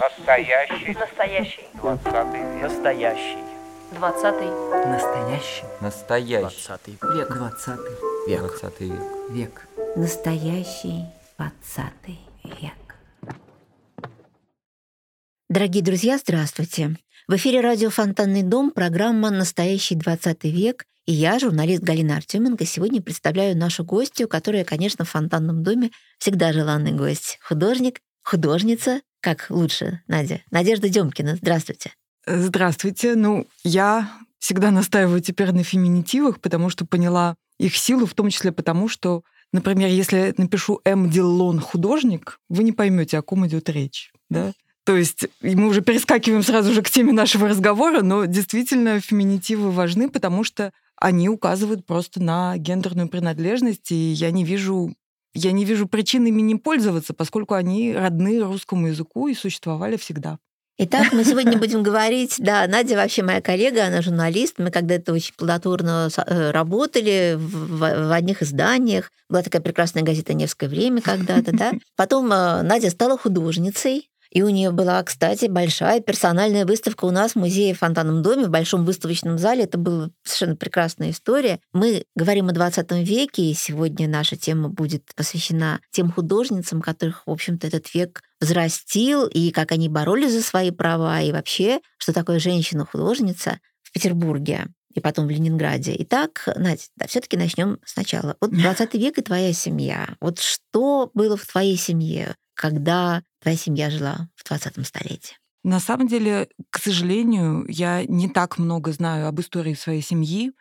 Настоящий. Настоящий. Двадцатый век. Настоящий. Двадцатый. Настоящий. Настоящий. Двадцатый век. Двадцатый век. Двадцатый век. Век. Настоящий двадцатый век. Дорогие друзья, здравствуйте. В эфире радио «Фонтанный дом» программа «Настоящий 20 век» и я, журналист Галина Артеменко, сегодня представляю нашу гостью, которая, конечно, в «Фонтанном доме» всегда желанный гость. Художник, художница, как лучше, Надя? Надежда Демкина, здравствуйте. Здравствуйте. Ну, я всегда настаиваю теперь на феминитивах, потому что поняла их силу, в том числе потому, что, например, если я напишу М. Диллон художник, вы не поймете, о ком идет речь. Да? То есть мы уже перескакиваем сразу же к теме нашего разговора, но действительно феминитивы важны, потому что они указывают просто на гендерную принадлежность, и я не вижу я не вижу причин ими не пользоваться, поскольку они родны русскому языку и существовали всегда. Итак, мы сегодня будем говорить, да, Надя вообще моя коллега, она журналист, мы когда-то очень плодотворно э, работали в, в одних изданиях, была такая прекрасная газета «Невское время» когда-то, да. Потом э, Надя стала художницей, и у нее была, кстати, большая персональная выставка у нас в музее в Фонтанном доме, в большом выставочном зале. Это была совершенно прекрасная история. Мы говорим о 20 веке, и сегодня наша тема будет посвящена тем художницам, которых, в общем-то, этот век взрастил, и как они боролись за свои права, и вообще, что такое женщина-художница в Петербурге и потом в Ленинграде. Итак, Надя, да, все-таки начнем сначала. Вот 20 век и твоя семья. Вот что было в твоей семье, когда твоя семья жила в 20 столетии? На самом деле, к сожалению, я не так много знаю об истории своей семьи.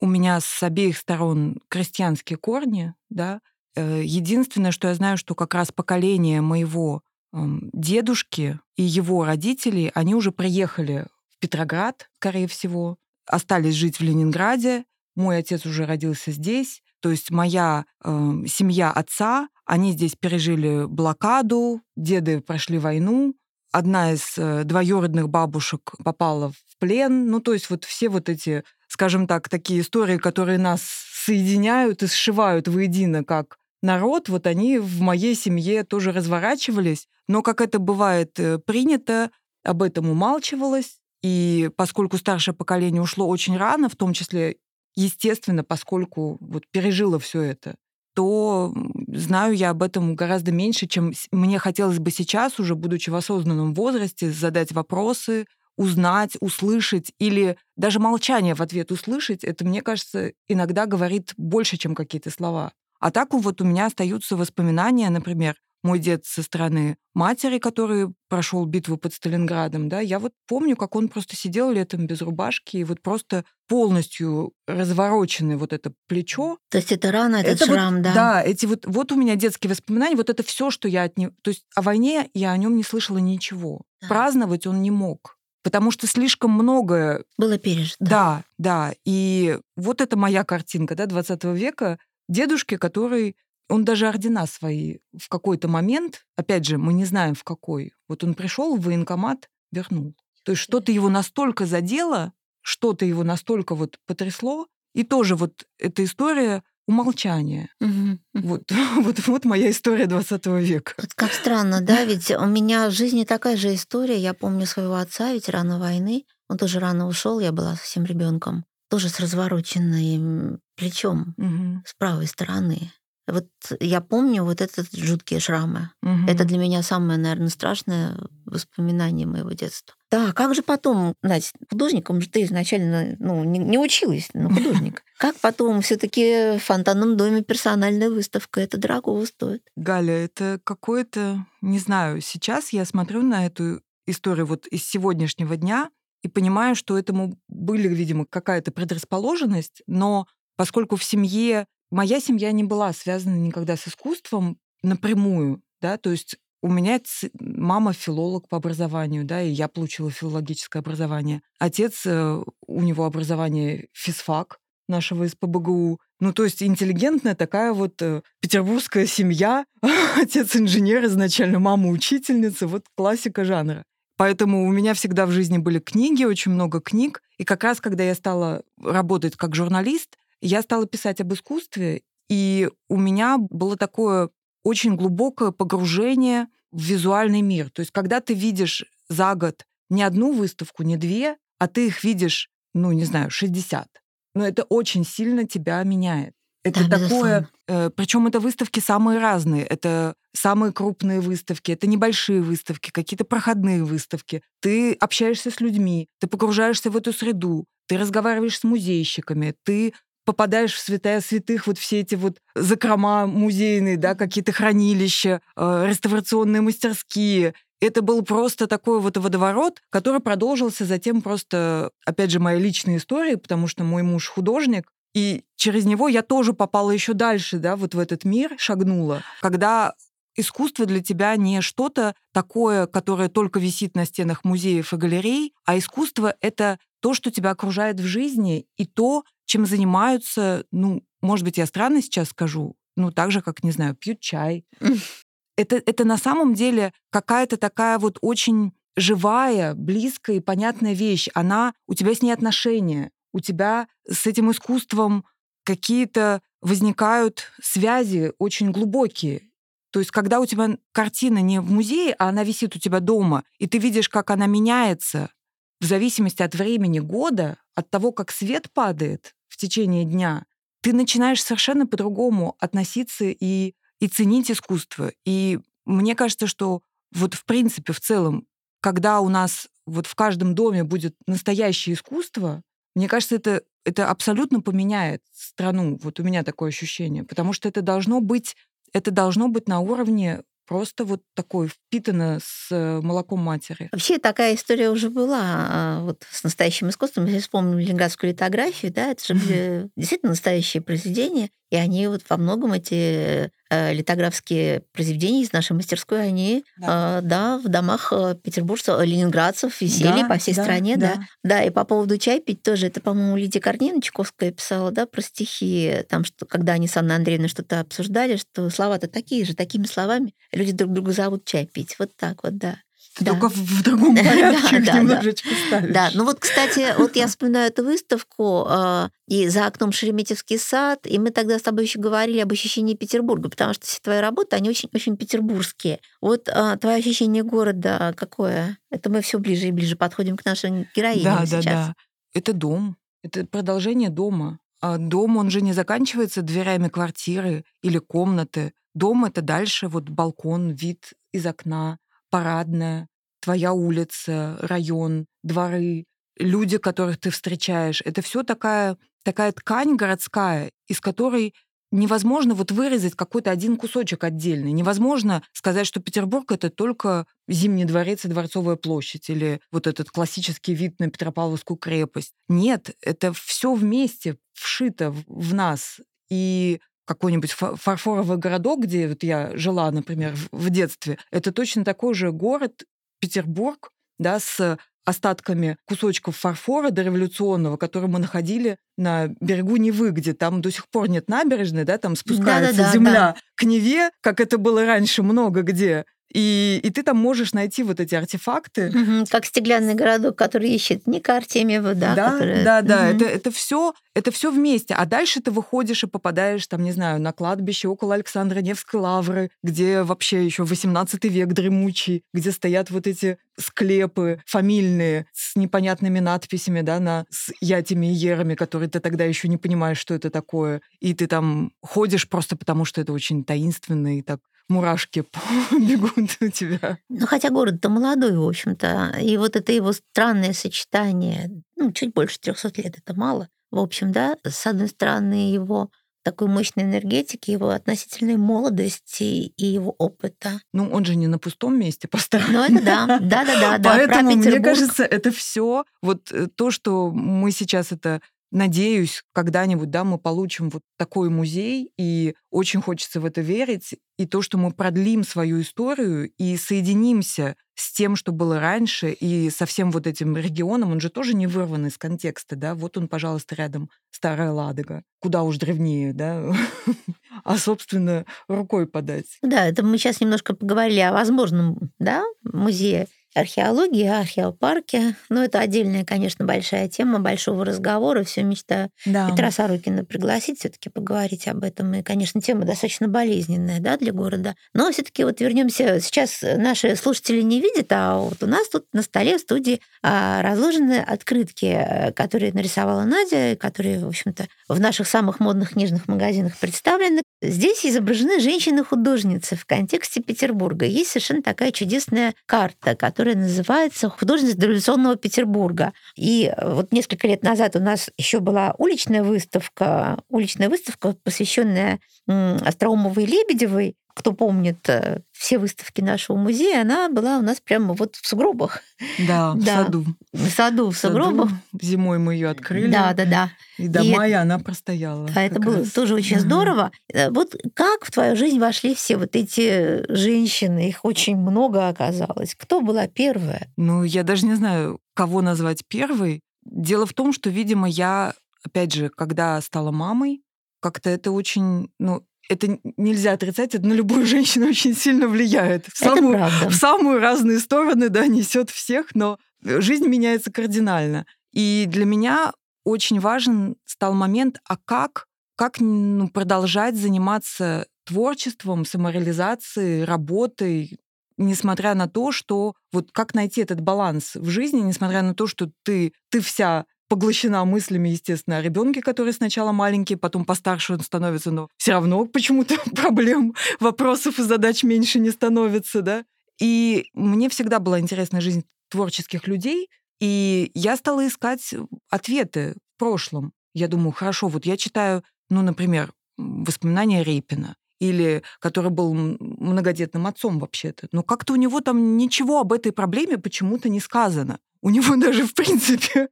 У меня с обеих сторон крестьянские корни, да. Э, единственное, что я знаю, что как раз поколение моего дедушки и его родителей, они уже приехали в Петроград, скорее всего, остались жить в Ленинграде. Мой отец уже родился здесь. То есть моя э, семья отца, они здесь пережили блокаду, деды прошли войну, одна из э, двоюродных бабушек попала в плен. Ну, то есть вот все вот эти, скажем так, такие истории, которые нас соединяют и сшивают воедино как народ, вот они в моей семье тоже разворачивались. Но, как это бывает э, принято, об этом умалчивалось. И поскольку старшее поколение ушло очень рано, в том числе, естественно, поскольку вот пережило все это, то знаю я об этом гораздо меньше, чем мне хотелось бы сейчас, уже будучи в осознанном возрасте, задать вопросы, узнать, услышать или даже молчание в ответ услышать, это, мне кажется, иногда говорит больше, чем какие-то слова. А так вот у меня остаются воспоминания, например, мой дед со стороны матери, который прошел битву под Сталинградом, да, я вот помню, как он просто сидел летом без рубашки, и вот просто полностью развороченное вот это плечо. То есть это рана, этот это шрам, вот, да? Да, эти вот, вот у меня детские воспоминания, вот это все, что я от него... То есть о войне я о нем не слышала ничего. Да. Праздновать он не мог потому что слишком многое... Было пережито. Да, да. И вот это моя картинка да, 20 века. Дедушки, который он даже ордена свои в какой-то момент, опять же, мы не знаем в какой, вот он пришел в военкомат, вернул. То есть что-то его настолько задело, что-то его настолько вот потрясло, и тоже вот эта история умолчания. Угу. Вот, вот, вот моя история 20 века. Вот как странно, да? Ведь у меня в жизни такая же история. Я помню своего отца, ветерана войны. Он тоже рано ушел, я была совсем ребенком. Тоже с развороченным плечом угу. с правой стороны. Вот я помню вот этот жуткие шрамы. Угу. Это для меня самое, наверное, страшное воспоминание моего детства. Да, как же потом, Надя, художником же ты изначально ну, не, не училась на художник. Как потом все таки в фонтанном доме персональная выставка? Это дорого стоит. Галя, это какое-то, не знаю, сейчас я смотрю на эту историю вот из сегодняшнего дня и понимаю, что этому были, видимо, какая-то предрасположенность, но поскольку в семье моя семья не была связана никогда с искусством напрямую, да, то есть у меня мама филолог по образованию, да, и я получила филологическое образование. Отец, э, у него образование физфак нашего из ПБГУ. Ну, то есть интеллигентная такая вот э, петербургская семья. Отец инженер изначально, мама учительница, вот классика жанра. Поэтому у меня всегда в жизни были книги, очень много книг. И как раз, когда я стала работать как журналист, я стала писать об искусстве, и у меня было такое очень глубокое погружение в визуальный мир. То есть, когда ты видишь за год не одну выставку, не две, а ты их видишь, ну, не знаю, 60. Но это очень сильно тебя меняет. Это Да, такое, э, причем это выставки самые разные. Это самые крупные выставки, это небольшие выставки, какие-то проходные выставки. Ты общаешься с людьми, ты погружаешься в эту среду, ты разговариваешь с музейщиками, ты попадаешь в святая святых, вот все эти вот закрома музейные, да, какие-то хранилища, э, реставрационные мастерские. Это был просто такой вот водоворот, который продолжился затем просто, опять же, моя личная история, потому что мой муж художник, и через него я тоже попала еще дальше, да, вот в этот мир шагнула, когда искусство для тебя не что-то такое, которое только висит на стенах музеев и галерей, а искусство — это то, что тебя окружает в жизни, и то, чем занимаются, ну, может быть, я странно сейчас скажу, ну, так же, как, не знаю, пьют чай. Это, это на самом деле какая-то такая вот очень живая, близкая и понятная вещь. Она, у тебя с ней отношения, у тебя с этим искусством какие-то возникают связи очень глубокие. То есть, когда у тебя картина не в музее, а она висит у тебя дома, и ты видишь, как она меняется в зависимости от времени года, от того, как свет падает в течение дня, ты начинаешь совершенно по-другому относиться и, и ценить искусство. И мне кажется, что вот в принципе, в целом, когда у нас вот в каждом доме будет настоящее искусство, мне кажется, это, это абсолютно поменяет страну. Вот у меня такое ощущение. Потому что это должно быть, это должно быть на уровне просто вот такой впитано с э, молоком матери. Вообще такая история уже была а, вот с настоящим искусством. Если вспомним ленинградскую литографию, да, это же были действительно настоящие произведения, и они вот во многом эти э, литографские произведения из нашей мастерской, они Да. да, да в домах э, петербуржцев, э, ленинградцев висели Да, по всей да, стране, да. да. да. и по поводу чай пить тоже, это, по-моему, Лидия Корнина Чуковская писала, да, про стихи, там, что когда они с Анной Андреевной что-то обсуждали, что слова-то такие же, такими словами люди друг друга зовут чай пить. Вот так вот, да. Да. Только в, другом Да, порядке их да, да. немножечко ставишь. Да, ну вот, кстати, вот я вспоминаю эту выставку, э, и за окном Шереметьевский сад, и мы тогда с тобой еще говорили об ощущении Петербурга, потому что все твои работы, они очень-очень петербургские. Вот э, твое ощущение города какое? Это мы все ближе и ближе подходим к нашим героиням Да, сейчас. да, да. Это дом. Это продолжение дома. А дом, он же не заканчивается дверями квартиры или комнаты. Дом — это дальше вот балкон, вид из окна, парадная, твоя улица, район, дворы, люди, которых ты встречаешь. Это все такая, такая ткань городская, из которой невозможно вот вырезать какой-то один кусочек отдельный. Невозможно сказать, что Петербург — это только Зимний дворец и Дворцовая площадь или вот этот классический вид на Петропавловскую крепость. Нет, это все вместе вшито в- нас. И какой-нибудь фа- фарфоровый городок, где вот я жила, например, в детстве, это точно такой же город, Петербург, да, с остатками кусочков фарфора дореволюционного, который мы находили на берегу Невы, где там до сих пор нет набережной, да, там спускается Да-да-да, земля к Неве, как это было раньше много где. И, и ты там можешь найти вот эти артефакты, Мгм, Как стеклянный городок, который ищет Ника Артемьева, да? да, которая- да, да, Мгм. это, это все это все вместе. А дальше ты выходишь и попадаешь, там, не знаю, на кладбище около Александра Невской лавры, где вообще еще 18 век дремучий, где стоят вот эти склепы фамильные с непонятными надписями, да, на, с ятями и ерами, которые ты тогда еще не понимаешь, что это такое. И ты там ходишь просто потому, что это очень таинственно, и так мурашки бегут у тебя. Ну, хотя город-то молодой, в общем-то. И вот это его странное сочетание, ну, чуть больше 300 лет, это мало. В общем, да, с одной стороны, его такой мощной энергетики, его относительной молодости и его опыта. Ну, он же не на пустом месте поставлен. Ну, это да, да-да-да. да, про Поэтому, мне кажется, это все вот э, то, что мы сейчас это надеюсь, когда-нибудь, да, мы получим вот такой музей, и очень хочется в это верить, и то, что мы продлим свою историю и соединимся с тем, что было раньше, и со всем вот этим регионом, он же тоже не вырван из контекста, да, вот он, пожалуйста, рядом, Старая Ладога, куда уж древнее, да, а, собственно, рукой подать. Да, это мы сейчас немножко поговорили о возможном да, музее археологии, археопарке. Но это отдельная, конечно, большая тема большого разговора. Все мечтаю Да. Петра Сорокина пригласить все-таки поговорить об этом. И, конечно, тема достаточно болезненная да, для города. Но все-таки вот вернемся. Сейчас наши слушатели не видят, а вот у нас тут на столе в студии а, разложены открытки, э, которые нарисовала Надя, и которые, в общем-то, в наших самых модных книжных магазинах представлены. Здесь изображены женщины-художницы в контексте Петербурга. Есть совершенно такая чудесная карта, которая называется «Художница дореволюционного Петербурга». И вот несколько лет назад у нас еще была уличная выставка, уличная выставка, посвященная Остроумовой и Лебедевой. Кто помнит э, все выставки нашего музея, она была у нас прямо вот в сугробах, Да, в Да. саду. в саду, в сугробах. саду. Зимой мы ее открыли. Да, да, да. И до И- мая она простояла. Да, это было раз. тоже очень здорово. Э, Вот как в твою жизнь вошли все вот эти женщины? Их очень много оказалось. Кто была первая? Ну, я даже не знаю, кого назвать первой. Дело в том, что, видимо, я, опять же, когда стала мамой, как-то это очень, ну, это нельзя отрицать, это на любую женщину очень сильно влияет. В Это самую, правда. в самые разные стороны, да, несет всех, но жизнь меняется кардинально. И для меня очень важен стал момент, а как, как ну, продолжать заниматься творчеством, самореализацией, работой, несмотря на то, что вот как найти этот баланс в жизни, несмотря на то, что ты, ты вся поглощена мыслями, естественно, о ребенке, который сначала маленький, потом постарше он становится, но все равно почему-то проблем, вопросов и задач меньше не становится, да. И мне всегда была интересна жизнь творческих людей, и я стала искать ответы в прошлом. Я думаю, хорошо, вот я читаю, ну, например, воспоминания Рейпина, или который был многодетным отцом вообще-то. Но как-то у него там ничего об этой проблеме почему-то не сказано. У него даже, в принципе,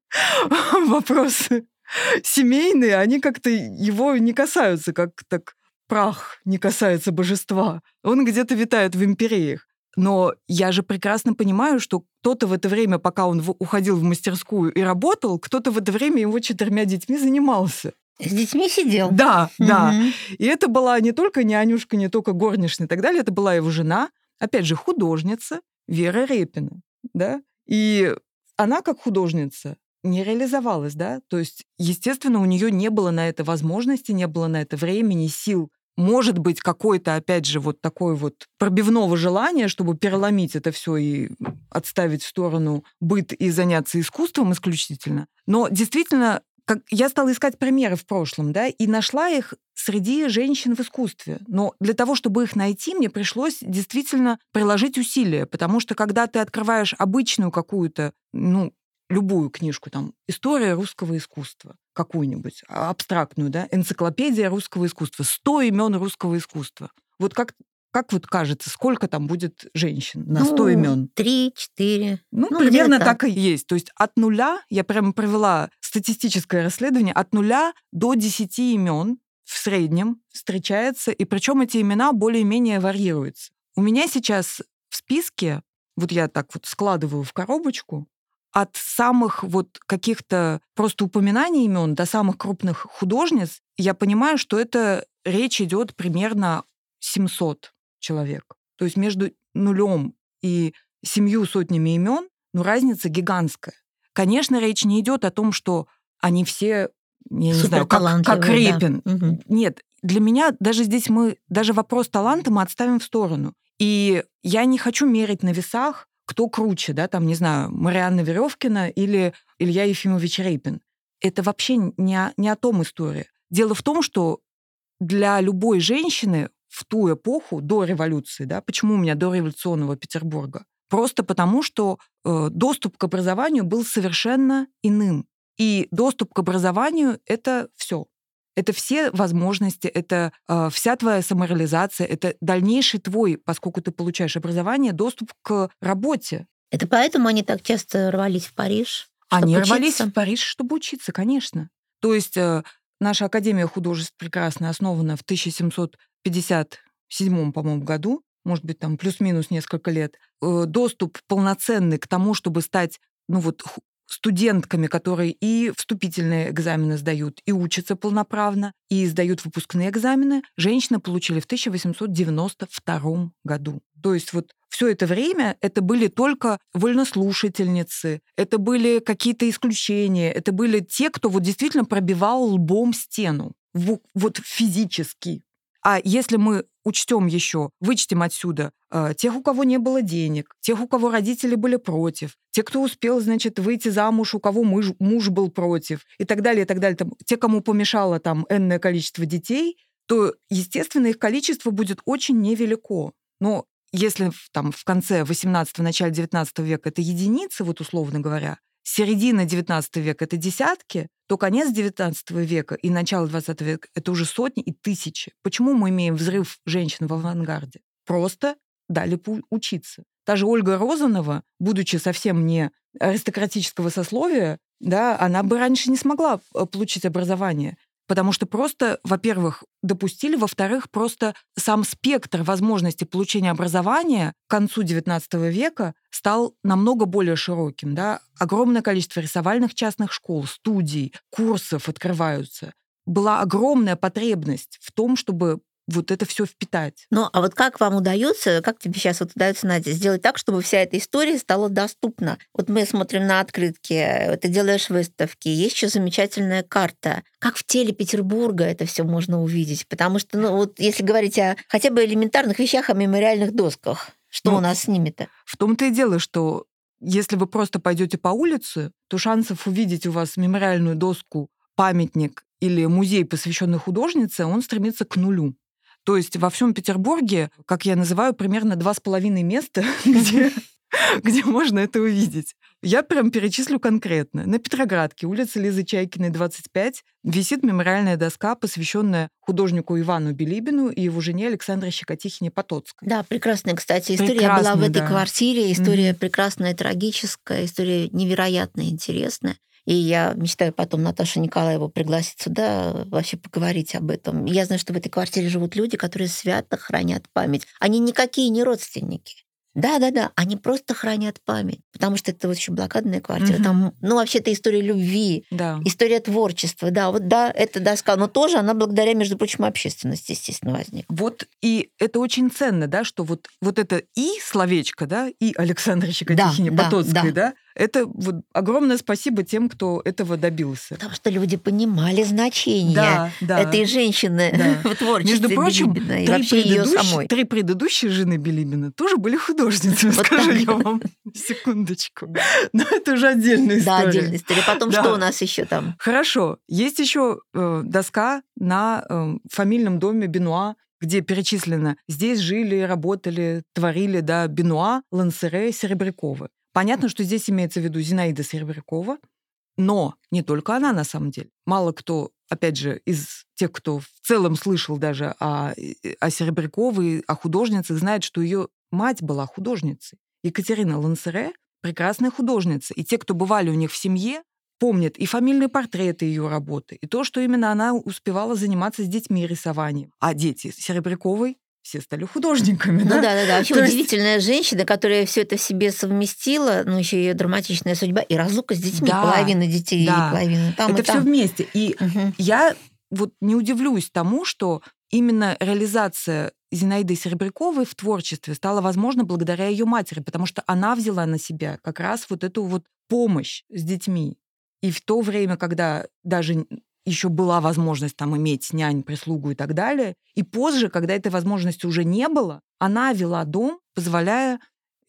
вопросы семейные, они как-то его не касаются, как так прах не касается божества. Он где-то витает в империях. Но я же прекрасно понимаю, что кто-то в это время, пока он уходил в мастерскую и работал, кто-то в это время его четырьмя детьми занимался. С детьми сидел. Да, да. Мгм. И это была не только нянюшка, не только горничная и так далее, это была его жена, опять же, художница Вера Репина, да. И она как художница не реализовалась, да, то есть, естественно, у нее не было на это возможности, не было на это времени, сил. Может быть, какое-то, опять же, вот такое вот пробивного желания, чтобы переломить это все и отставить в сторону быт и заняться искусством исключительно. Но действительно, как я стала искать примеры в прошлом, да, и нашла их среди женщин в искусстве. Но для того, чтобы их найти, мне пришлось действительно приложить усилия, потому что когда ты открываешь обычную какую-то, ну, любую книжку, там, история русского искусства, какую-нибудь, а, абстрактную, да, энциклопедия русского искусства, 100 имен русского искусства. Вот как, как вот кажется, сколько там будет женщин на 100 Ну, имен? Три, четыре. Ну, Ну, примерно так. и есть. То есть от нуля, я прямо провела статистическое расследование, от нуля до 10 имен в среднем встречается, и причем эти имена более-менее варьируются. У меня сейчас в списке, вот я так вот складываю в коробочку, от самых вот каких-то просто упоминаний имен до самых крупных художниц, я понимаю, что это речь идет примерно 700 человек. То есть между нулем и семью сотнями имен, ну, разница гигантская. Конечно, речь не идет о том, что они все, я не знаю, как, как да. Репин. Мгм. Нет, для меня даже здесь мы, даже вопрос таланта мы отставим в сторону. И я не хочу мерить на весах, кто круче, да, там, не знаю, Марианна Веревкина или Илья Ефимович Рейпин. Это вообще не о, не о том история. Дело в том, что для любой женщины в ту эпоху, до революции, да, почему у меня до революционного Петербурга? Просто потому, что э, доступ к образованию был совершенно иным. И доступ к образованию — это все. Это все возможности, это э, вся твоя самореализация, это дальнейший твой, поскольку ты получаешь образование, доступ к работе. Это поэтому они так часто рвались в Париж? Они учиться? рвались в Париж, чтобы учиться, конечно. То есть э, наша Академия художеств прекрасно основана в 1757, по-моему, году, может быть, там плюс-минус несколько лет. Э, доступ полноценный к тому, чтобы стать ну вот студентками, которые и вступительные экзамены сдают, и учатся полноправно, и сдают выпускные экзамены, женщины получили в 1892 году. То есть вот все это время это были только вольнослушательницы, это были какие-то исключения, это были те, кто вот действительно пробивал лбом стену, вот физически. А если мы учтем еще, вычтем отсюда э, тех, у кого не было денег, тех, у кого родители были против, те, кто успел, значит, выйти замуж, у кого муж, муж был против, и так далее, и так далее, там, те, кому помешало там энное количество детей, то, естественно, их количество будет очень невелико. Но если там в конце 18 начале 19 века это единицы, вот условно говоря, середина 19 века это десятки, то конец 19 века и начало 20 века это уже сотни и тысячи. Почему мы имеем взрыв женщин в авангарде? Просто дали учиться. Та же Ольга Розанова, будучи совсем не аристократического сословия, да, она бы раньше не смогла э, получить образование. Потому что просто, во-первых, допустили, во-вторых, просто сам спектр возможностей получения образования к концу XIX века стал намного более широким. Да? Огромное количество рисовальных частных школ, студий, курсов открываются. Была огромная потребность в том, чтобы вот это все впитать. Ну, а вот как вам удается, как тебе сейчас вот удается, Надя, сделать так, чтобы вся эта история стала доступна? Вот мы смотрим на открытки, ты делаешь выставки, есть еще замечательная карта. Как в теле Петербурга это все можно увидеть? Потому что, ну, вот если говорить о хотя бы элементарных вещах, о мемориальных досках, что ну, у нас с ними-то? В том-то и дело, что если вы просто пойдете по улице, то шансов увидеть у вас мемориальную доску, памятник или музей, посвященный художнице, он стремится к нулю. То есть во всем Петербурге, как я называю, примерно два с половиной места, где где можно это увидеть. Я прям перечислю конкретно. На Петроградке, улица Лизы Чайкиной, 25, висит мемориальная доска, посвященная художнику Ивану Билибину и его жене Александре Щекотихине Потоцкой. Да, прекрасная, кстати, история Прекрасный, была в этой да. квартире. История mm-hmm. прекрасная, трагическая, история невероятно интересная. И я мечтаю потом Наташу Николаеву пригласить сюда, вообще поговорить об этом. Я знаю, что в этой квартире живут люди, которые свято хранят память. Они никакие не родственники. Да, да, да, они просто хранят память, потому что это вот еще блокадная квартира. Угу. Там, ну, вообще, это история любви, да. история творчества. Да, вот да, это доска, но тоже она благодаря, между прочим, общественности, естественно, возникла. Вот, и это очень ценно, да, что вот, вот это и словечко, да, и Александра Щекотихине да, Потоцкой, да, да, это вот огромное спасибо тем, кто этого добился. Потому что люди понимали значение да, да, этой женщины да. в творчестве Между прочим, Билибина, и вообще ее самой. Три предыдущие жены Билибина тоже были художницами, вот скажу так. я вам. Секундочку. Но это уже отдельная история. Да, отдельная история. Потом да. что у нас еще там? Хорошо. Есть еще э, доска на э, фамильном доме Бенуа где перечислено «здесь жили, работали, творили, да, Бенуа, Лансере, Серебряковы». Понятно, что здесь имеется в виду Зинаида Серебрякова, но не только она на самом деле. Мало кто, опять же, из тех, кто в целом слышал даже о, о Серебряковой, о художнице, знает, что ее мать была художницей. Екатерина Лансере — прекрасная художница. И те, кто бывали у них в семье, помнят и фамильные портреты ее работы, и то, что именно она успевала заниматься с детьми рисованием. А дети Серебряковой все стали художниками. Ну да, да, да. да. Вообще То удивительная есть... женщина, которая все это в себе совместила, ну еще ее драматичная судьба и разлука с детьми, да, половина детей да. и половина там. Это все вместе. И угу. я вот не удивлюсь тому, что именно реализация Зинаиды Серебряковой в творчестве стала возможна благодаря ее матери, потому что она взяла на себя как раз вот эту вот помощь с детьми. И в то время, когда даже еще была возможность там иметь нянь, прислугу и так далее. И позже, когда этой возможности уже не было, она вела дом, позволяя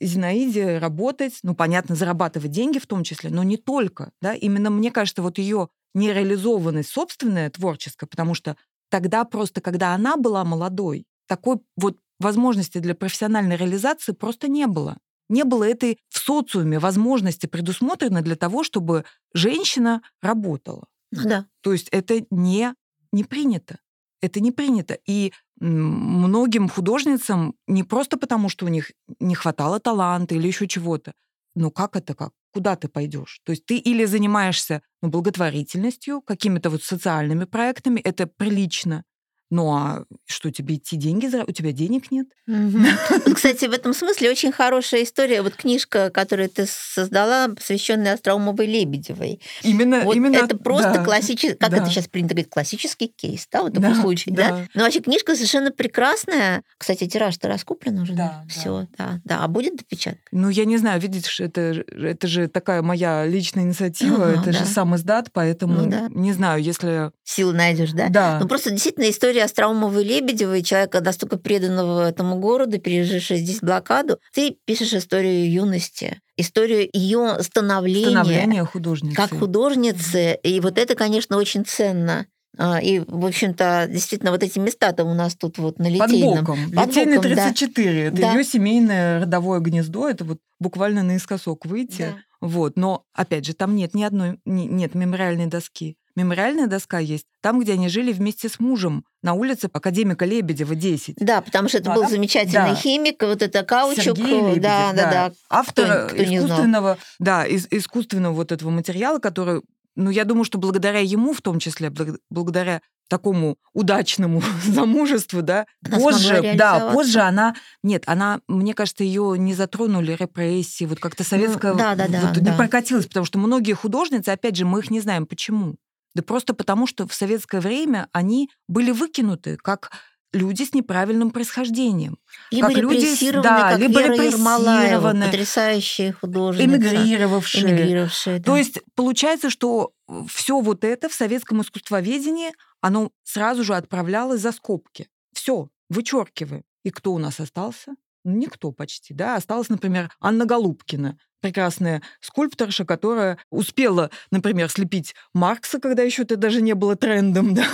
Зинаиде работать, ну, понятно, зарабатывать деньги в том числе, но не только. Да? Именно, мне кажется, вот ее нереализованность собственная, творческая, потому что тогда просто, когда она была молодой, такой вот возможности для профессиональной реализации просто не было. Не было этой в социуме возможности предусмотрено для того, чтобы женщина работала. Ну да. То есть это не, не принято. Это не принято. И многим художницам не просто потому, что у них не хватало таланта или еще чего-то. Ну как это как? Куда ты пойдешь? То есть ты или занимаешься ну, благотворительностью, какими-то вот социальными проектами, это прилично, Ну а что, тебе идти деньги за... У тебя денег нет? Вот, кстати, в этом смысле очень хорошая история. Вот книжка, которую ты создала, посвященная Остроумовой Лебедевой. Именно, Вот именно это просто да. классический, как да. это сейчас принято говорить, классический кейс, да, в таком Да, случае, да? да. Но вообще книжка совершенно прекрасная. Кстати, тираж-то раскуплен уже, Да, да. Все, да, да. А будет допечатка? Ну, я не знаю, видишь, это, это же такая моя личная инициатива, Ага, это да. же сам издат, поэтому Ну да. не знаю, если... Силы найдешь, да? Да. Ну, просто действительно история Остроумовой Лебедевой, человека настолько преданного этому городу, пережившего здесь блокаду. Ты пишешь историю юности, историю ее становления, становление художницы. как художницы. И вот это, конечно, очень ценно. А, И, в общем-то, действительно, вот эти места-то у нас тут вот на Под Литейном. боком. Под Литейный боком, да. 34. Это Да. ее семейное родовое гнездо. Это вот буквально наискосок выйти. Да. Вот. Но, опять же, там нет ни одной... ни- нет мемориальной доски. Мемориальная доска есть там, где они жили вместе с мужем, на улице академика Лебедева, 10. Да, потому что это Ну, а был там- замечательный да. химик, вот это каучук. Сергей Лебедев, да, да, да. Автор Кто- кто искусственного, да, из, искусственного вот этого материала, который, ну, я думаю, что благодаря ему, в том числе, благ- благодаря такому удачному замужеству, да, Она позже, да, позже она, нет, она, мне кажется, ее не затронули репрессии, вот как-то советская, да, да, да, вот да. не прокатилась, потому что многие художницы, опять же, мы их не знаем, почему. Да просто потому, что в советское время они были выкинуты как люди с неправильным происхождением. Либо как люди репрессированы, да, как либо Вера репрессированы. потрясающая художница. эмигрировавшие. Эмигрировавшая, да. То есть получается, что все вот это в советском искусствоведении, оно сразу же отправлялось за скобки. Все, вычеркиваем. И кто у нас остался? Никто почти, да. Осталась, например, Анна Голубкина, прекрасная скульпторша, которая успела, например, слепить Маркса, когда еще это даже не было трендом, да,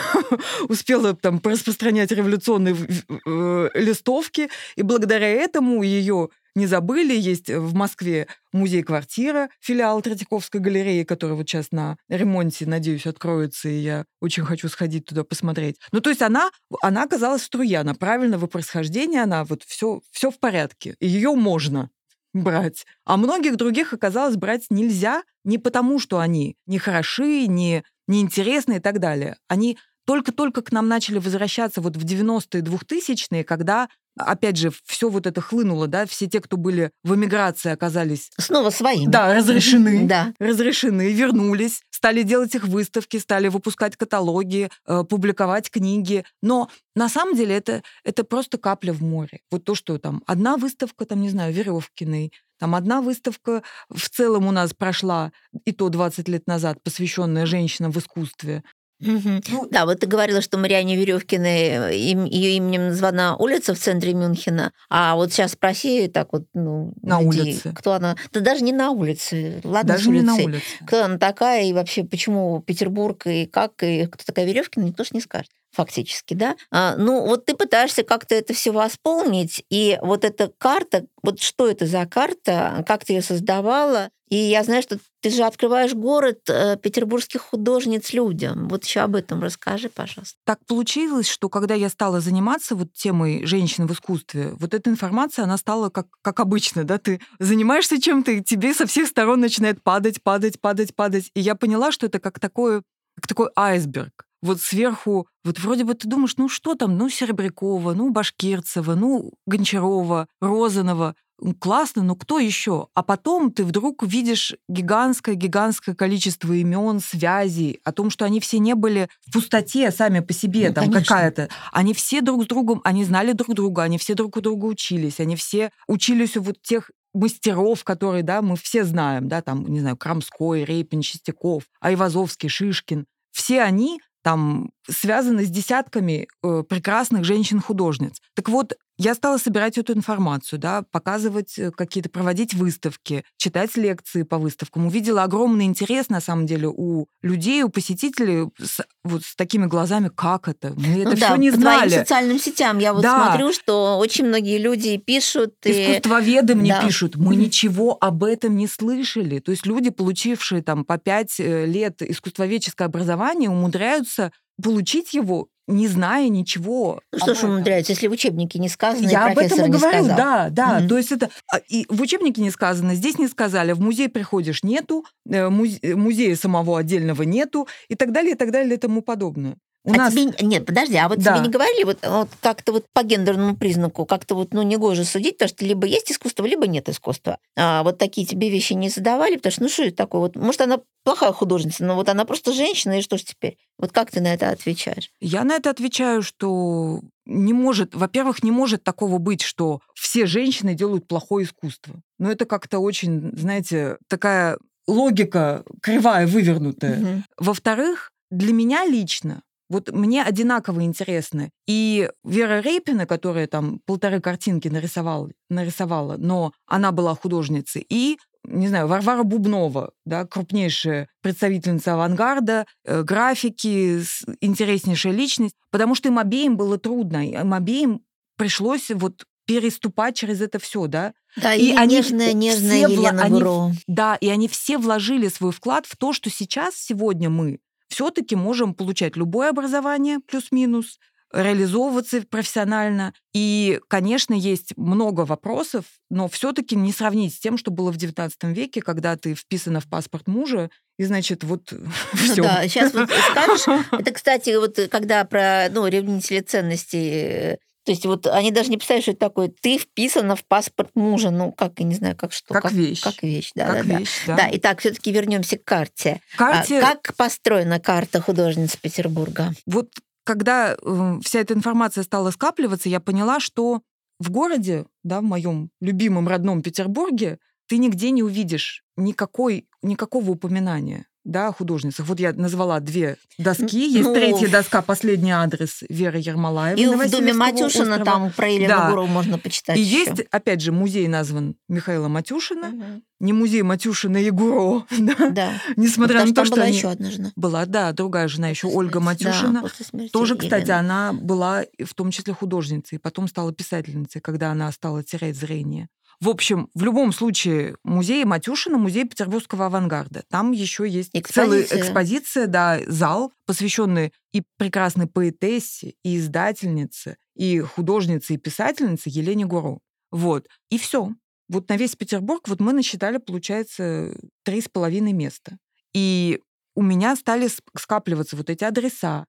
успела там распространять революционные э, листовки, и благодаря этому ее не забыли. Есть в Москве музей-квартира, филиал Третьяковской галереи, который вот сейчас на ремонте, надеюсь, откроется, и я очень хочу сходить туда посмотреть. Ну, то есть она, она оказалась струя, она правильного происхождения, она вот все, все в порядке, ее можно брать. А многих других оказалось брать нельзя не потому, что они не хороши, не, неинтересны и так далее. Они только-только к нам начали возвращаться вот в 90-е, 2000-е, когда, опять же, все вот это хлынуло, да, все те, кто были в эмиграции, оказались Снова своими. да, разрешены. Да. Разрешены, вернулись, стали делать их выставки, стали выпускать каталоги, э, публиковать книги. Но на самом деле это, это просто капля в море. Вот то, что там одна выставка, там, не знаю, Веревкиной, там одна выставка в целом у нас прошла, и то 20 лет назад, посвященная женщинам в искусстве. Мгм. Ну, Да, вот ты говорила, что Мариане Веревкиной ее именем названа улица в центре Мюнхена, а вот сейчас спроси так вот, ну, На людей, улице. кто она, да даже не на улице, ладно, Даже с не на улице. Кто она такая и вообще почему Петербург и как, и кто такая Веревкина, никто ж не скажет фактически, да. А, ну, вот ты пытаешься как-то это все восполнить, и вот эта карта, вот что это за карта, как ты ее создавала, и я знаю, что ты же открываешь город э, петербургских художниц людям. Вот еще об этом расскажи, пожалуйста. Так получилось, что когда я стала заниматься вот темой женщин в искусстве, вот эта информация, она стала как, как обычно, да, ты занимаешься чем-то, и тебе со всех сторон начинает падать, падать, падать, падать. И я поняла, что это как такой, как такой айсберг. Вот сверху, вот вроде бы ты думаешь, ну что там, ну Серебрякова, ну Башкирцева, ну Гончарова, Розанова, классно, но кто еще? А потом ты вдруг видишь гигантское-гигантское количество имен, связей, о том, что они все не были в пустоте сами по себе, Ну, там какая-то. Они все друг с другом, они знали друг друга, они все друг у друга учились, они все учились у вот тех мастеров, которые, да, мы все знаем, да, там, не знаю, Крамской, Рейпин, Чистяков, Айвазовский, Шишкин. Все они там связаны с десятками э, прекрасных женщин-художниц. Так вот, я стала собирать эту информацию, да, показывать э, какие-то, проводить выставки, читать лекции по выставкам. Увидела огромный интерес, на самом деле, у людей, у посетителей с, вот с такими глазами, как это? Мы это Ну все да, не по знали. социальным сетям я вот Да. смотрю, что очень многие люди пишут. и- Искусствоведы мне да. пишут, мы ничего об этом не слышали. То есть люди, получившие там по пять э, лет искусствоведческое образование, умудряются получить его, не зная ничего. Ну что об ж умудряются, если в учебнике не сказано, и Я об профессор этом и говорю, сказал. да, да. Мгм. То есть это а, и в учебнике не сказано, здесь не сказали, в музей приходишь нету, э, музе- музея самого отдельного нету и так далее, и так далее, и тому подобное. У а нас тебе... Нет, подожди, а вот Да. тебе не говорили вот, вот как-то вот по гендерному признаку, как-то вот, ну, негоже судить, потому что либо есть искусство, либо нет искусства. А вот такие тебе вещи не задавали, потому что, ну, что это такое? Вот, может, она плохая художница, но вот она просто женщина, и что ж теперь? Вот как ты на это отвечаешь? Я на это отвечаю, что не может, во-первых, не может такого быть, что все женщины делают плохое искусство. Но это как-то очень, знаете, такая логика кривая, вывернутая. Мгм. Во-вторых, для меня лично вот мне одинаково интересны и Вера Рейпина, которая там полторы картинки нарисовала, нарисовала, но она была художницей, и не знаю, Варвара Бубнова, да, крупнейшая представительница авангарда, э, графики, интереснейшая личность, потому что им обеим было трудно, им обеим пришлось вот переступать через это все, да. Да, И и, они нежная, нежная все вла- Елена они. Да, и они все вложили свой вклад в то, что сейчас, сегодня мы все-таки можем получать любое образование, плюс-минус, реализовываться профессионально. И, конечно, есть много вопросов, но все-таки не сравнить с тем, что было в XIX веке, когда ты вписана в паспорт мужа, и, значит, вот все. да, сейчас вот скажешь, это, кстати, вот э, когда про ну, ревнители ценностей, э, то есть вот они даже не представляют, что это такое. Ты вписана в паспорт мужа, ну как, я не знаю, как что. Как вещь. Как вещь, да. Как да, вещь, да. Да, итак, все-таки вернемся к карте. А Карте, как построена карта художниц Петербурга? вот когда э, вся эта информация стала скапливаться, я поняла, что в городе, да, в моем любимом родном Петербурге, ты нигде не увидишь никакой, никакого упоминания да, о художницах. Вот я назвала две доски. Есть ну, третья доска, последний адрес Веры Ермолаевой. И в доме Матюшина острова. там про Елену Да. Гуру можно почитать И ещё. есть, опять же, музей назван Михаила Матюшина. Мгм. Не музей Матюшина и Гуро, да. Да. Несмотря Потому на то, что была они... еще одна жена. Была, да, другая жена, еще После Ольга смерти. Да, Матюшина. смерти Тоже, кстати, Елены. она была в том числе художницей, потом стала писательницей, когда она стала терять зрение. В общем, в любом случае, музей Матюшина, музей петербургского авангарда. Там еще есть целая Экспозиция. экспозиция, да, зал, посвященный и прекрасной поэтессе, и издательнице, и художнице, и писательнице Елене Гуру. Вот. И все. Вот на весь Петербург вот мы насчитали, получается, три с половиной места. И у меня стали ск- скапливаться вот эти адреса,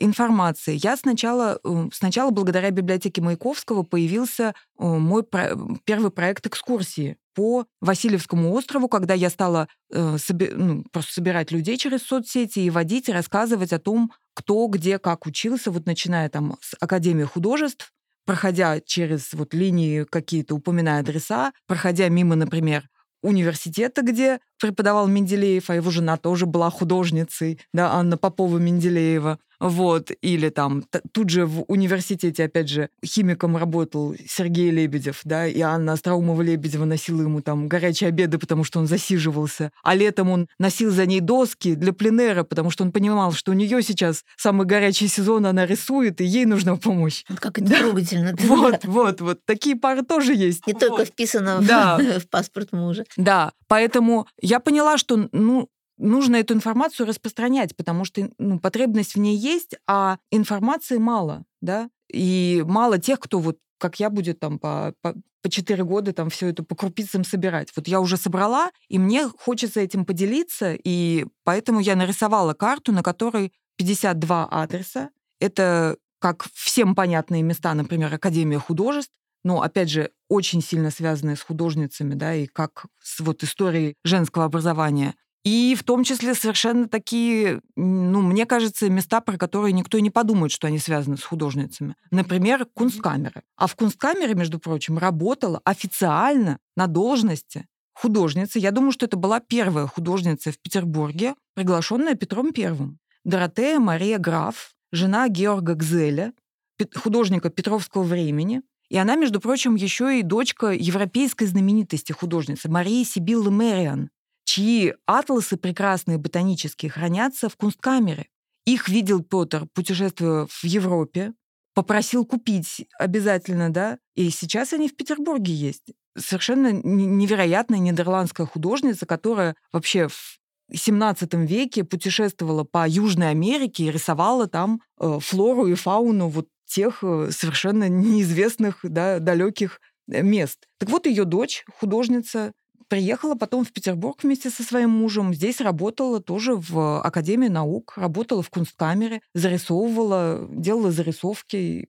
информации. Я сначала, э, сначала благодаря библиотеке Маяковского появился э, мой про- первый проект экскурсии по Васильевскому острову, когда я стала э, соби- ну, просто собирать людей через соцсети и водить, и рассказывать о том, кто, где, как учился, вот начиная там с Академии художеств, проходя через вот линии какие-то, упоминая адреса, проходя мимо, например, университета, где преподавал Менделеев, а его жена тоже была художницей, да, Анна Попова-Менделеева. Вот, или там т- тут же в университете, опять же, химиком работал Сергей Лебедев, да, и Анна Остроумова-Лебедева носила ему там горячие обеды, потому что он засиживался. А летом он носил за ней доски для пленера, потому что он понимал, что у нее сейчас самый горячий сезон, она рисует, и ей нужна помощь. Вот как это Да. трогательно. да. Вот, вот, вот. Такие пары тоже есть. Не только Вот. вписано в- Да. в паспорт мужа. Да, поэтому я поняла, что ну, нужно эту информацию распространять, потому что ну, потребность в ней есть, а информации мало, да, и мало тех, кто вот как я будет там по, по, по 4 года там все это по крупицам собирать. Вот я уже собрала, и мне хочется этим поделиться, и поэтому я нарисовала карту, на которой 52 адреса. Это как всем понятные места, например, Академия художеств, но, опять же, очень сильно связанные с художницами, да, и как с вот историей женского образования. И в том числе совершенно такие, ну, мне кажется, места, про которые никто не подумает, что они связаны с художницами. Например, кунсткамеры. А в кунсткамере, между прочим, работала официально на должности художница. Я думаю, что это была первая художница в Петербурге, приглашенная Петром Первым. Доротея Мария Граф, жена Георга Гзеля, художника Петровского времени. И она, между прочим, еще и дочка европейской знаменитости художницы Марии Сибиллы Мэриан, чьи атласы прекрасные ботанические хранятся в кунсткамере. Их видел Петр, путешествуя в Европе, попросил купить обязательно, да, и сейчас они в Петербурге есть. Совершенно невероятная нидерландская художница, которая вообще в XVII веке путешествовала по Южной Америке и рисовала там э, флору и фауну вот тех э, совершенно неизвестных, да, далеких э, мест. Так вот, ее дочь, художница, приехала потом в Петербург вместе со своим мужем. Здесь работала тоже в Академии наук, работала в Кунсткамере, зарисовывала, делала зарисовки.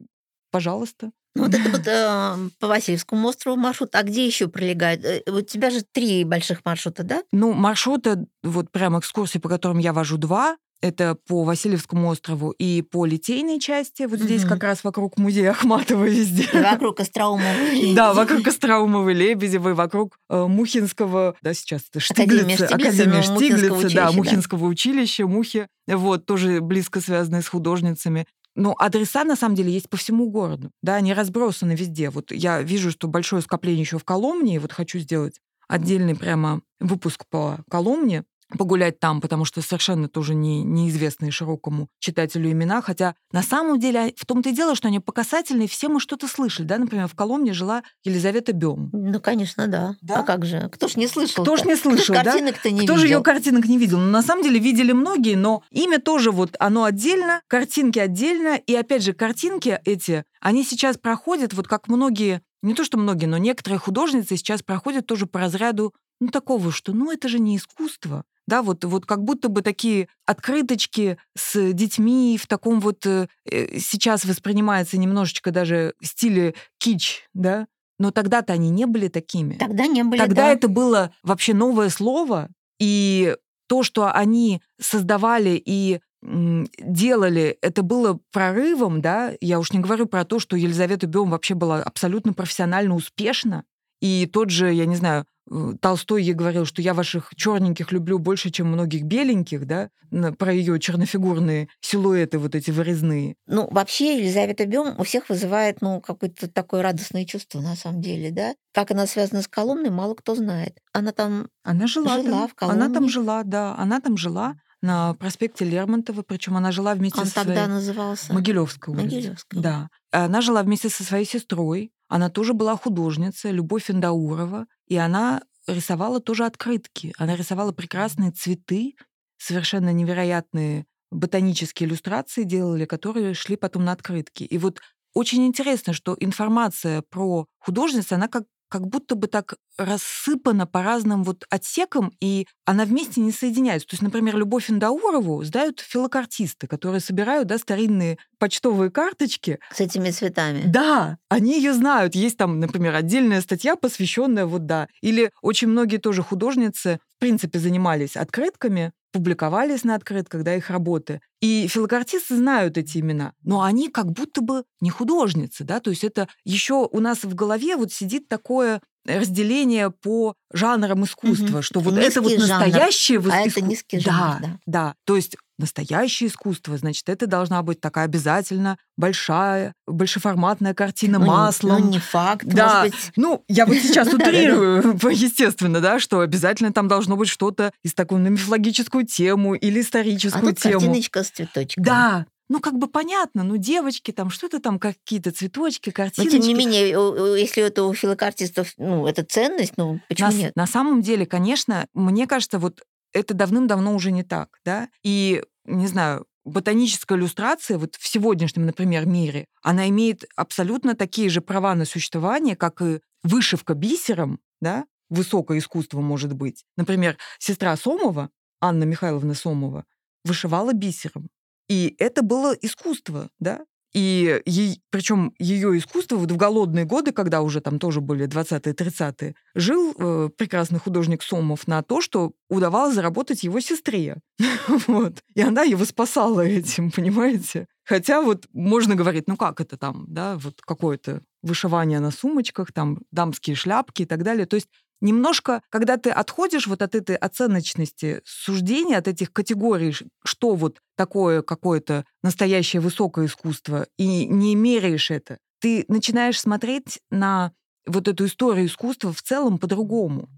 Пожалуйста. Ну, вот это вот э, по Васильевскому острову маршрут. А где еще пролегает? Э, У тебя же три больших маршрута, да? Ну, маршруты, вот прям экскурсии, по которым я вожу два, это по Васильевскому острову и по Литейной части. Вот здесь Мгм. как раз вокруг музея Ахматова везде. И вокруг Остроумова. Да, вокруг Остроумовой, Лебедевой, вокруг э, Мухинского, да, сейчас это Штиглица, Академия Мухинского Штиглица, да, да. Мухинского училища, Мухи, вот, тоже близко связанные с художницами. Но адреса, на самом деле, есть по всему городу, да, они разбросаны везде. Вот я вижу, что большое скопление еще в Коломне, и вот хочу сделать отдельный прямо выпуск по Коломне, погулять там, потому что совершенно тоже не, неизвестные широкому читателю имена. Хотя на самом деле в том-то и дело, что они показательные, все мы что-то слышали. Да? Например, в Коломне жила Елизавета Бем. Ну, конечно, да. Да? А как же? Кто ж не слышал? Кто ж не слышал, да? картинок-то не Кто же ее видел? картинок не видел? Ну, на самом деле видели многие, но имя тоже вот, оно отдельно, картинки отдельно. И опять же, картинки эти, они сейчас проходят, вот как многие, не то что многие, но некоторые художницы сейчас проходят тоже по разряду, ну, такого, что, ну, это же не искусство. Да, вот, вот как будто бы такие открыточки с детьми в таком вот э, э, сейчас воспринимается немножечко даже стиле кич, да, но тогда-то они не были такими. Тогда не были, Тогда да. это было вообще новое слово, и то, что они создавали и делали, это было прорывом, да. Я уж не говорю про то, что Елизавета Бем вообще была абсолютно профессионально успешна. И тот же, я не знаю, Толстой ей говорил, что я ваших черненьких люблю больше, чем многих беленьких, да, про ее чернофигурные силуэты вот эти вырезные. Ну, вообще, Елизавета Бем у всех вызывает, ну, какое-то такое радостное чувство, на самом деле, да. Как она связана с Коломной, мало кто знает. Она там Она жила, Жила там. в Она там Коломне. жила, да. Она там жила на проспекте Лермонтова, причем она жила вместе он со тогда своей... назывался. Могилевская улица. Могилевская. Да. Она жила вместе со своей сестрой. Она тоже была художница, Любовь Индаурова. И она рисовала тоже открытки. Она рисовала прекрасные цветы, совершенно невероятные ботанические иллюстрации делали, которые шли потом на открытки. И вот очень интересно, что информация про художницу, она как как будто бы так рассыпана по разным вот отсекам, и она вместе не соединяется. То есть, например, Любовь Индаурову сдают филокартисты, которые собирают да, старинные почтовые карточки. С этими цветами. Да, они ее знают. Есть там, например, отдельная статья, посвященная вот да. Или очень многие тоже художницы, в принципе, занимались открытками, публиковались на открытках, да, их работы. И филокартисты знают эти имена, но они как будто бы не художницы, да, то есть это еще у нас в голове вот сидит такое разделение по жанрам искусства, Мгм. что вот это вот Низкий жанр, настоящее вот а это иску- низкий да, жанр, да. да, то есть настоящее искусство, значит, это должна быть такая обязательно большая, большеформатная картина Ну, маслом. Ну, не факт, Да, может быть. ну, я вот сейчас утрирую, естественно, да, что обязательно там должно быть что-то из такой на мифологическую тему или А историческую тут тему. картиночка с цветочком. Да, ну как бы понятно, ну девочки там, что-то там, какие-то цветочки, Но картиночки. тем не менее, если это у филокартистов, ну, это ценность, ну, почему на, нет? на самом деле, конечно, мне кажется, вот это давным-давно уже не так, да, и, не знаю, ботаническая иллюстрация вот в сегодняшнем, например, мире, она имеет абсолютно такие же права на существование, как и вышивка бисером, да, высокое искусство может быть. Например, сестра Сомова, Анна Михайловна Сомова, вышивала бисером. И это было искусство, да, и причем ее искусство вот в голодные годы, когда уже там тоже были 20-е, 30-е, жил э, прекрасный художник Сомов на то, что удавалось заработать его сестре. вот. И она его спасала этим, понимаете? Хотя вот можно говорить, ну как это там, да, вот какое-то вышивание на сумочках, там дамские шляпки и так далее. То есть немножко, когда ты отходишь вот от этой оценочности суждения, от этих категорий, что вот такое какое-то настоящее высокое искусство, и не меряешь это, ты начинаешь смотреть на вот эту историю искусства в целом по-другому.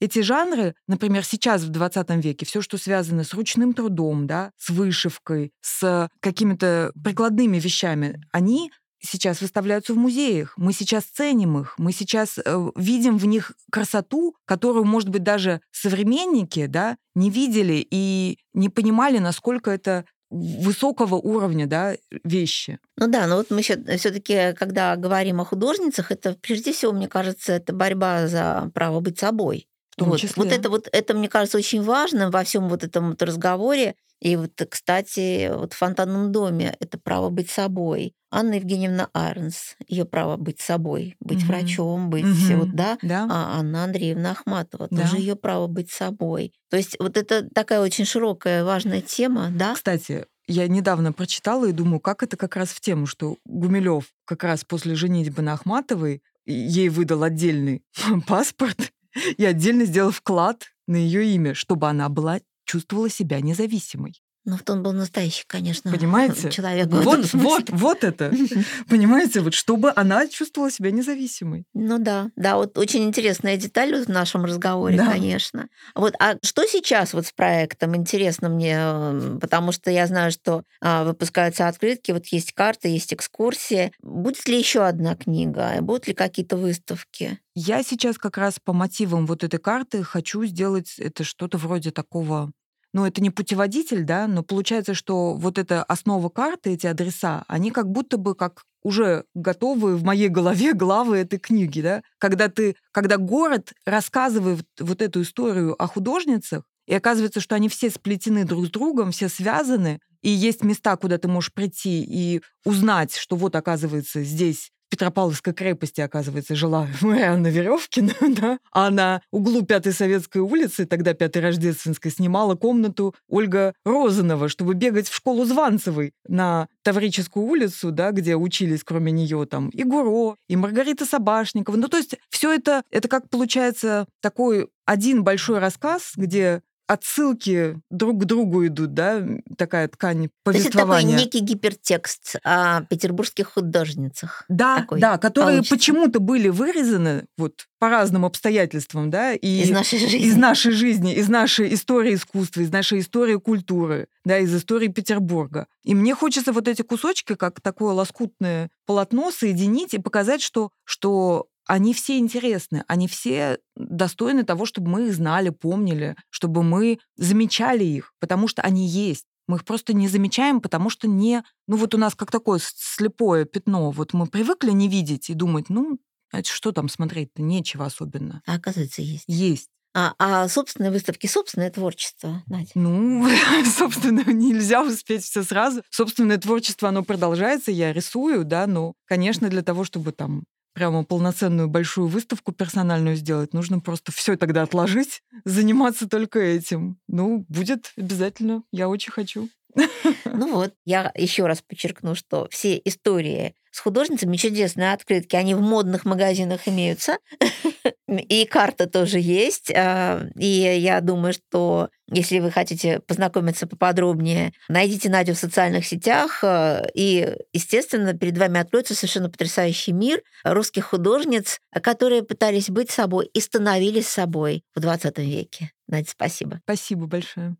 Эти жанры, например, сейчас в 20 веке, все, что связано с ручным трудом, да, с вышивкой, с какими-то прикладными вещами, они сейчас выставляются в музеях. Мы сейчас ценим их, мы сейчас э, видим в них красоту, которую, может быть, даже современники да, не видели и не понимали, насколько это высокого уровня да, вещи. Ну да, но вот мы все-таки, когда говорим о художницах, это прежде всего, мне кажется, это борьба за право быть собой. том вот, числе. вот это вот это мне кажется очень важным во всем вот этом вот разговоре. И вот, кстати, вот в фонтанном доме это право быть собой. Анна Евгеньевна Арнс, ее право быть собой, быть Мгм. врачом, быть Мгм. вот, да. Да. А Анна Андреевна Ахматова Да. тоже ее право быть собой. То есть вот это такая очень широкая, важная тема, да? Кстати, я недавно прочитала и думаю, как это как раз в тему, что Гумилев как раз после женитьбы на Ахматовой ей выдал отдельный паспорт и отдельно сделал вклад на ее имя, чтобы она была чувствовала себя независимой. Но в том был настоящий, конечно, Понимаете? человек. этом Вот, вот, вот это. Понимаете, вот чтобы она чувствовала себя независимой. Ну да, да, вот очень интересная деталь в нашем разговоре, Да. конечно. Вот, а что сейчас вот с проектом? Интересно мне, потому что я знаю, что а, выпускаются открытки, вот есть карты, есть экскурсии. Будет ли еще одна книга? Будут ли какие-то выставки? Я сейчас как раз по мотивам вот этой карты хочу сделать это что-то вроде такого ну, это не путеводитель, да, но получается, что вот эта основа карты, эти адреса, они как будто бы как уже готовы в моей голове главы этой книги, да, когда ты, когда город рассказывает вот эту историю о художницах, и оказывается, что они все сплетены друг с другом, все связаны, и есть места, куда ты можешь прийти и узнать, что вот, оказывается, здесь Петропавловской крепости, оказывается, жила Марианна Веревкина, да? а на углу Пятой Советской улицы, тогда Пятой Рождественской, снимала комнату Ольга Розанова, чтобы бегать в школу Званцевой на Таврическую улицу, да, где учились кроме нее там и Гуро, и Маргарита Собашникова. Ну, то есть все это, это как получается такой один большой рассказ, где отсылки друг к другу идут, да, такая ткань То есть это такой повествования. некий гипертекст о петербургских художницах. Да, такой да, которые почему-то были вырезаны вот по разным обстоятельствам, да, и Из нашей жизни. из нашей жизни, из нашей истории искусства, из нашей истории культуры, да, из истории Петербурга. И мне хочется вот эти кусочки, как такое лоскутное полотно, соединить и показать, что, что они все интересны, они все достойны того, чтобы мы их знали, помнили, чтобы мы замечали их, потому что они есть. Мы их просто не замечаем, потому что не... Ну вот у нас как такое слепое пятно. Вот мы привыкли не видеть и думать, ну, что там смотреть-то, нечего особенно. А оказывается, есть. Есть. А, а собственные выставки, собственное творчество, Надя? Ну, собственно, нельзя успеть все сразу. Собственное творчество, оно продолжается, я рисую, да, но, конечно, для того, чтобы там прямо полноценную большую выставку персональную сделать, нужно просто все тогда отложить, заниматься только этим. Ну, будет обязательно, я очень хочу. Ну вот, я еще раз подчеркну, что все истории с художницами, чудесные открытки, они в модных магазинах имеются, и карта тоже есть. а, И я думаю, что если вы хотите познакомиться поподробнее, найдите Надю в социальных сетях, а, и, естественно, перед вами откроется совершенно потрясающий мир русских художниц, которые пытались быть собой и становились собой в 20 веке. Надя, спасибо. Спасибо большое.